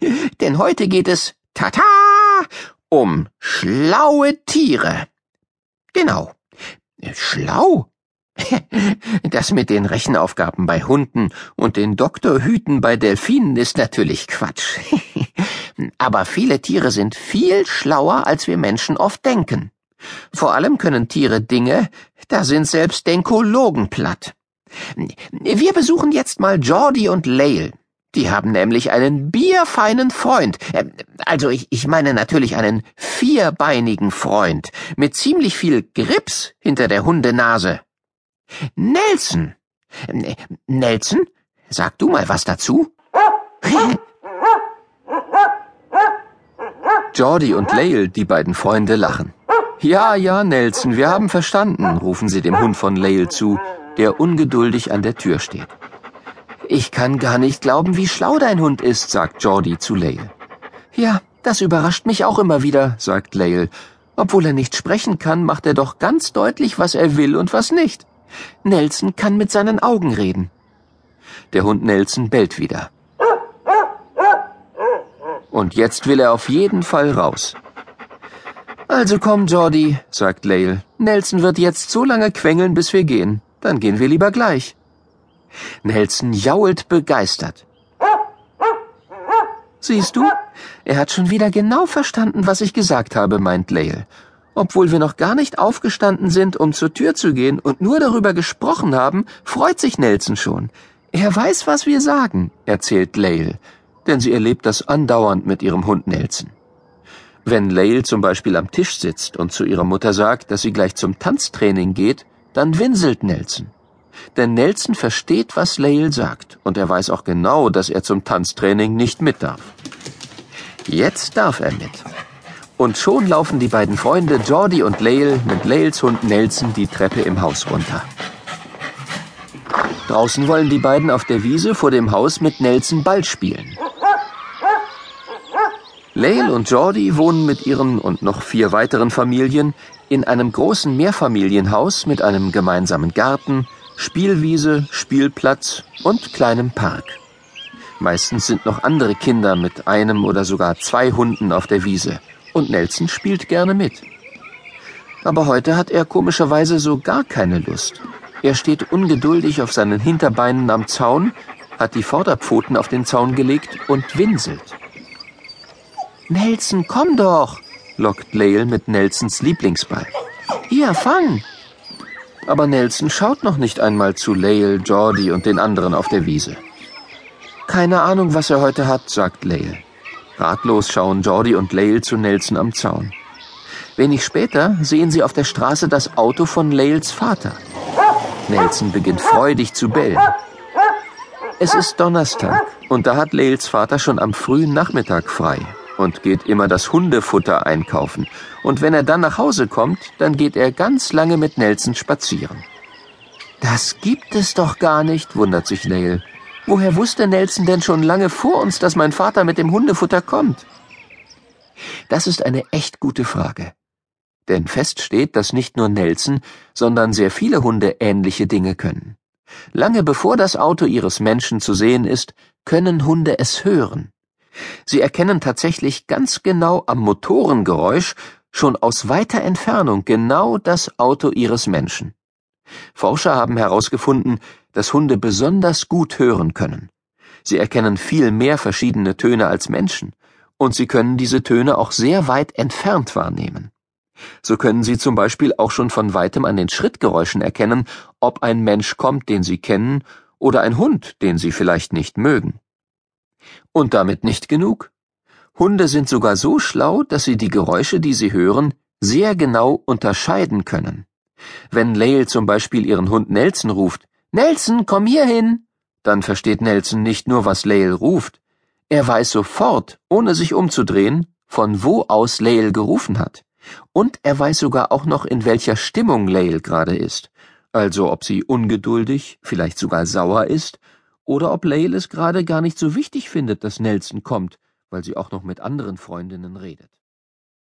Denn heute geht es, tata, um schlaue Tiere. Genau. Schlau? Das mit den Rechenaufgaben bei Hunden und den Doktorhüten bei Delfinen ist natürlich Quatsch. Aber viele Tiere sind viel schlauer, als wir Menschen oft denken. Vor allem können Tiere Dinge, da sind selbst Denkologen platt. Wir besuchen jetzt mal Jordi und Lael. Die haben nämlich einen bierfeinen Freund. Äh, also ich, ich meine natürlich einen vierbeinigen Freund mit ziemlich viel Grips hinter der Hundenase. Nelson. Nelson, sag du mal was dazu? Jordi und Lael, die beiden Freunde, lachen. Ja, ja, Nelson, wir haben verstanden, rufen sie dem Hund von Lael zu, der ungeduldig an der Tür steht. Ich kann gar nicht glauben, wie schlau dein Hund ist, sagt Jordi zu Lael. Ja, das überrascht mich auch immer wieder, sagt Lael. Obwohl er nicht sprechen kann, macht er doch ganz deutlich, was er will und was nicht. Nelson kann mit seinen Augen reden. Der Hund Nelson bellt wieder. Und jetzt will er auf jeden Fall raus. Also komm, Jordi, sagt Lael. Nelson wird jetzt so lange quengeln, bis wir gehen. Dann gehen wir lieber gleich. Nelson jault begeistert. Siehst du? Er hat schon wieder genau verstanden, was ich gesagt habe, meint Lael. Obwohl wir noch gar nicht aufgestanden sind, um zur Tür zu gehen und nur darüber gesprochen haben, freut sich Nelson schon. Er weiß, was wir sagen, erzählt Lael, denn sie erlebt das andauernd mit ihrem Hund Nelson. Wenn Lael zum Beispiel am Tisch sitzt und zu ihrer Mutter sagt, dass sie gleich zum Tanztraining geht, dann winselt Nelson. Denn Nelson versteht, was Lael sagt, und er weiß auch genau, dass er zum Tanztraining nicht mit darf. Jetzt darf er mit. Und schon laufen die beiden Freunde Jordi und Lael mit Laels Hund Nelson die Treppe im Haus runter. Draußen wollen die beiden auf der Wiese vor dem Haus mit Nelson Ball spielen. Lael und Jordi wohnen mit ihren und noch vier weiteren Familien in einem großen Mehrfamilienhaus mit einem gemeinsamen Garten, Spielwiese, Spielplatz und kleinem Park. Meistens sind noch andere Kinder mit einem oder sogar zwei Hunden auf der Wiese, und Nelson spielt gerne mit. Aber heute hat er komischerweise so gar keine Lust. Er steht ungeduldig auf seinen Hinterbeinen am Zaun, hat die Vorderpfoten auf den Zaun gelegt und winselt. Nelson, komm doch, lockt Lael mit Nelsons Lieblingsball. Hier, fang! Aber Nelson schaut noch nicht einmal zu Lael, Jordi und den anderen auf der Wiese. Keine Ahnung, was er heute hat, sagt Lael. Ratlos schauen Jordi und Lael zu Nelson am Zaun. Wenig später sehen sie auf der Straße das Auto von Laels Vater. Nelson beginnt freudig zu bellen. Es ist Donnerstag und da hat Laels Vater schon am frühen Nachmittag frei und geht immer das Hundefutter einkaufen. Und wenn er dann nach Hause kommt, dann geht er ganz lange mit Nelson spazieren. Das gibt es doch gar nicht, wundert sich Lael. Woher wusste Nelson denn schon lange vor uns, dass mein Vater mit dem Hundefutter kommt? Das ist eine echt gute Frage. Denn fest steht, dass nicht nur Nelson, sondern sehr viele Hunde ähnliche Dinge können. Lange bevor das Auto ihres Menschen zu sehen ist, können Hunde es hören. Sie erkennen tatsächlich ganz genau am Motorengeräusch schon aus weiter Entfernung genau das Auto ihres Menschen. Forscher haben herausgefunden, dass Hunde besonders gut hören können. Sie erkennen viel mehr verschiedene Töne als Menschen, und sie können diese Töne auch sehr weit entfernt wahrnehmen. So können sie zum Beispiel auch schon von weitem an den Schrittgeräuschen erkennen, ob ein Mensch kommt, den sie kennen, oder ein Hund, den sie vielleicht nicht mögen. Und damit nicht genug. Hunde sind sogar so schlau, dass sie die Geräusche, die sie hören, sehr genau unterscheiden können. Wenn Lael zum Beispiel ihren Hund Nelson ruft, Nelson, komm hier hin, dann versteht Nelson nicht nur, was Lael ruft, er weiß sofort, ohne sich umzudrehen, von wo aus Lael gerufen hat. Und er weiß sogar auch noch, in welcher Stimmung Lael gerade ist. Also ob sie ungeduldig, vielleicht sogar sauer ist, oder ob Lael es gerade gar nicht so wichtig findet, dass Nelson kommt, weil sie auch noch mit anderen Freundinnen redet.